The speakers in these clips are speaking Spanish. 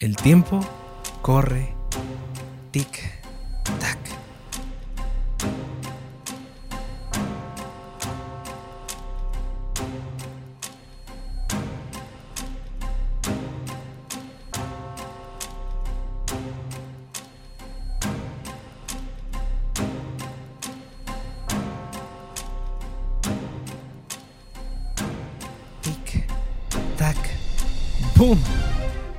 El tiempo corre, tic, tac. Tic, tac, boom.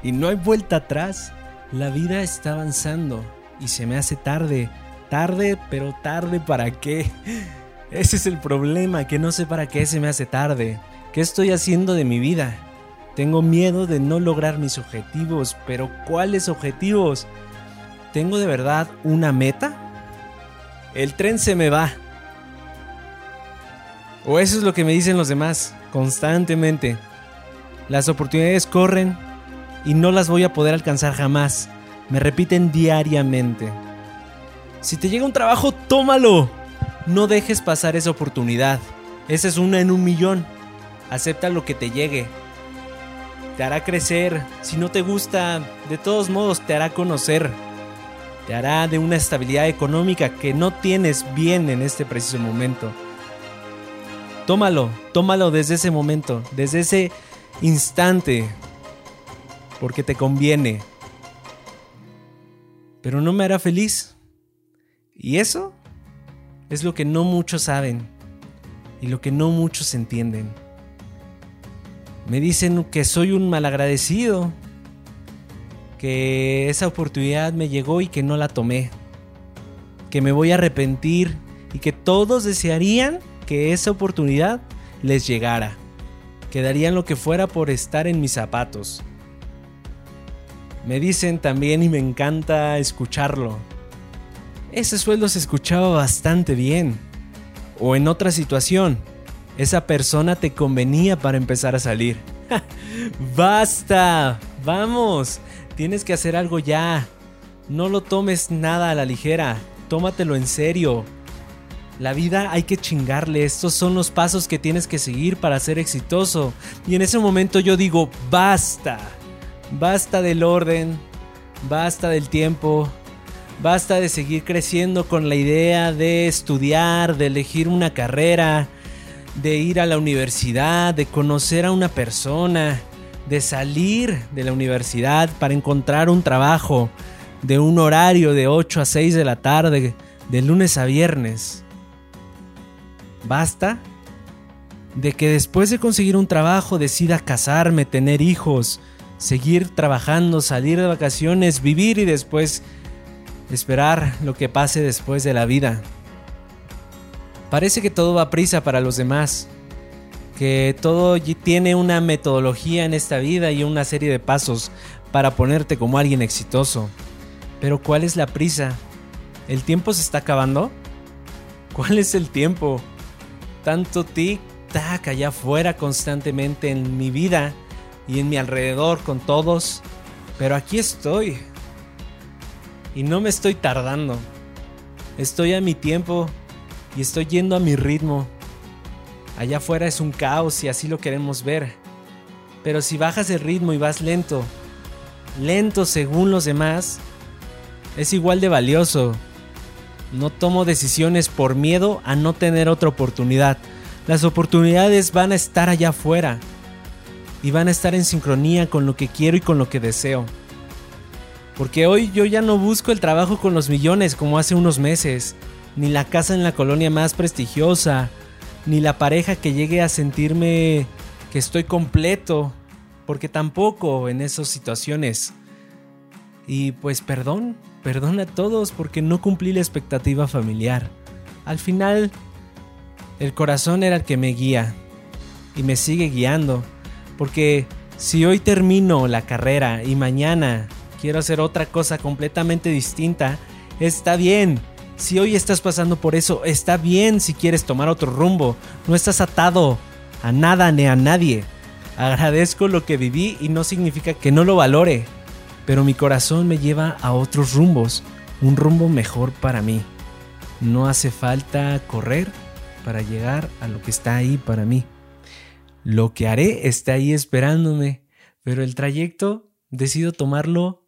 Y no hay vuelta atrás. La vida está avanzando y se me hace tarde. Tarde, pero tarde para qué. Ese es el problema, que no sé para qué se me hace tarde. ¿Qué estoy haciendo de mi vida? Tengo miedo de no lograr mis objetivos, pero ¿cuáles objetivos? ¿Tengo de verdad una meta? El tren se me va. O eso es lo que me dicen los demás constantemente. Las oportunidades corren y no las voy a poder alcanzar jamás. Me repiten diariamente. Si te llega un trabajo, tómalo. No dejes pasar esa oportunidad. Esa es una en un millón. Acepta lo que te llegue. Te hará crecer. Si no te gusta, de todos modos te hará conocer. Te hará de una estabilidad económica que no tienes bien en este preciso momento. Tómalo, tómalo desde ese momento, desde ese instante, porque te conviene. Pero no me hará feliz. Y eso es lo que no muchos saben y lo que no muchos entienden. Me dicen que soy un malagradecido, que esa oportunidad me llegó y que no la tomé, que me voy a arrepentir y que todos desearían que esa oportunidad les llegara, que darían lo que fuera por estar en mis zapatos. Me dicen también y me encanta escucharlo. Ese sueldo se escuchaba bastante bien. O en otra situación, esa persona te convenía para empezar a salir. ¡Basta! ¡Vamos! Tienes que hacer algo ya. No lo tomes nada a la ligera. Tómatelo en serio. La vida hay que chingarle. Estos son los pasos que tienes que seguir para ser exitoso. Y en ese momento yo digo, basta. Basta del orden. Basta del tiempo. Basta de seguir creciendo con la idea de estudiar, de elegir una carrera, de ir a la universidad, de conocer a una persona, de salir de la universidad para encontrar un trabajo, de un horario de 8 a 6 de la tarde, de lunes a viernes. Basta de que después de conseguir un trabajo decida casarme, tener hijos, seguir trabajando, salir de vacaciones, vivir y después esperar lo que pase después de la vida. Parece que todo va prisa para los demás, que todo tiene una metodología en esta vida y una serie de pasos para ponerte como alguien exitoso. Pero ¿cuál es la prisa? ¿El tiempo se está acabando? ¿Cuál es el tiempo? Tanto tic-tac allá afuera constantemente en mi vida y en mi alrededor con todos. Pero aquí estoy. Y no me estoy tardando. Estoy a mi tiempo y estoy yendo a mi ritmo. Allá afuera es un caos y así lo queremos ver. Pero si bajas el ritmo y vas lento, lento según los demás, es igual de valioso. No tomo decisiones por miedo a no tener otra oportunidad. Las oportunidades van a estar allá afuera y van a estar en sincronía con lo que quiero y con lo que deseo. Porque hoy yo ya no busco el trabajo con los millones como hace unos meses, ni la casa en la colonia más prestigiosa, ni la pareja que llegue a sentirme que estoy completo, porque tampoco en esas situaciones. Y pues perdón, perdón a todos porque no cumplí la expectativa familiar. Al final, el corazón era el que me guía y me sigue guiando, porque si hoy termino la carrera y mañana quiero hacer otra cosa completamente distinta, está bien. Si hoy estás pasando por eso, está bien si quieres tomar otro rumbo. No estás atado a nada ni a nadie. Agradezco lo que viví y no significa que no lo valore, pero mi corazón me lleva a otros rumbos, un rumbo mejor para mí. No hace falta correr para llegar a lo que está ahí para mí. Lo que haré está ahí esperándome, pero el trayecto decido tomarlo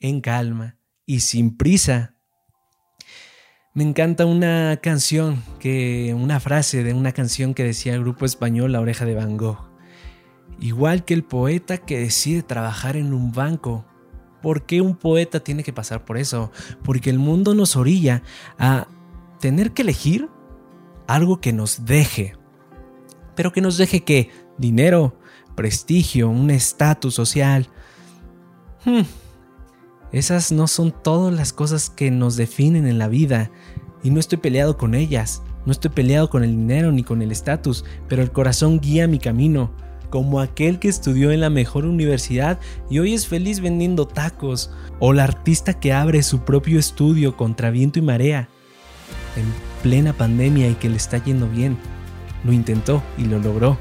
en calma y sin prisa. Me encanta una canción que una frase de una canción que decía el grupo español La Oreja de Van Gogh. Igual que el poeta que decide trabajar en un banco. ¿Por qué un poeta tiene que pasar por eso? Porque el mundo nos orilla a tener que elegir algo que nos deje. Pero que nos deje que dinero, prestigio, un estatus social. Hmm. Esas no son todas las cosas que nos definen en la vida. Y no estoy peleado con ellas. No estoy peleado con el dinero ni con el estatus, pero el corazón guía mi camino, como aquel que estudió en la mejor universidad y hoy es feliz vendiendo tacos, o la artista que abre su propio estudio contra viento y marea, en plena pandemia y que le está yendo bien. Lo intentó y lo logró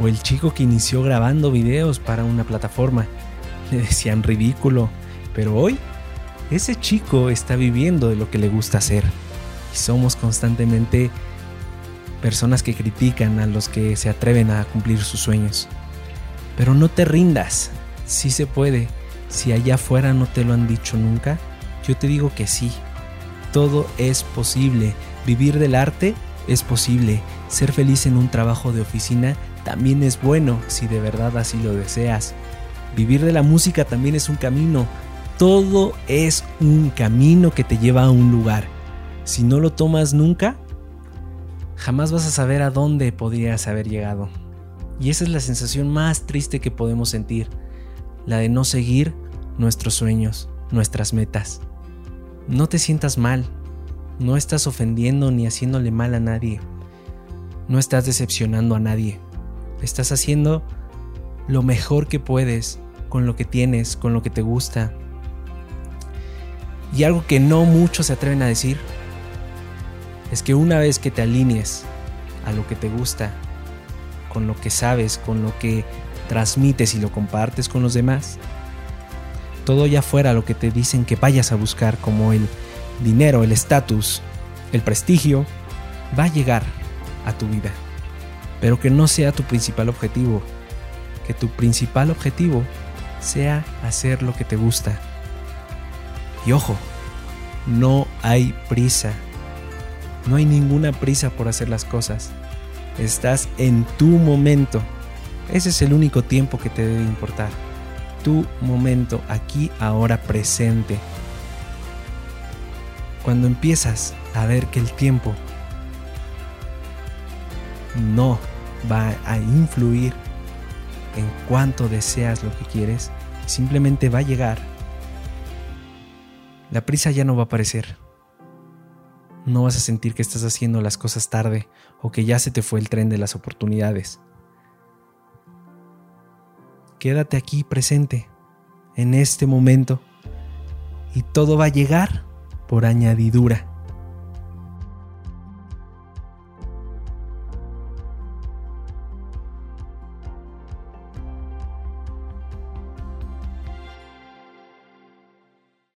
o el chico que inició grabando videos para una plataforma. Le decían ridículo, pero hoy ese chico está viviendo de lo que le gusta hacer. Y somos constantemente personas que critican a los que se atreven a cumplir sus sueños. Pero no te rindas, sí se puede. Si allá afuera no te lo han dicho nunca, yo te digo que sí. Todo es posible. Vivir del arte es posible. Ser feliz en un trabajo de oficina también es bueno si de verdad así lo deseas. Vivir de la música también es un camino. Todo es un camino que te lleva a un lugar. Si no lo tomas nunca, jamás vas a saber a dónde podrías haber llegado. Y esa es la sensación más triste que podemos sentir, la de no seguir nuestros sueños, nuestras metas. No te sientas mal, no estás ofendiendo ni haciéndole mal a nadie, no estás decepcionando a nadie. Estás haciendo lo mejor que puedes con lo que tienes, con lo que te gusta. Y algo que no muchos se atreven a decir es que una vez que te alinees a lo que te gusta, con lo que sabes, con lo que transmites y lo compartes con los demás, todo ya fuera lo que te dicen que vayas a buscar, como el dinero, el estatus, el prestigio, va a llegar a tu vida pero que no sea tu principal objetivo. Que tu principal objetivo sea hacer lo que te gusta. Y ojo, no hay prisa. No hay ninguna prisa por hacer las cosas. Estás en tu momento. Ese es el único tiempo que te debe importar. Tu momento, aquí, ahora, presente. Cuando empiezas a ver que el tiempo no va a influir en cuánto deseas lo que quieres, simplemente va a llegar. La prisa ya no va a aparecer. No vas a sentir que estás haciendo las cosas tarde o que ya se te fue el tren de las oportunidades. Quédate aquí presente, en este momento, y todo va a llegar por añadidura.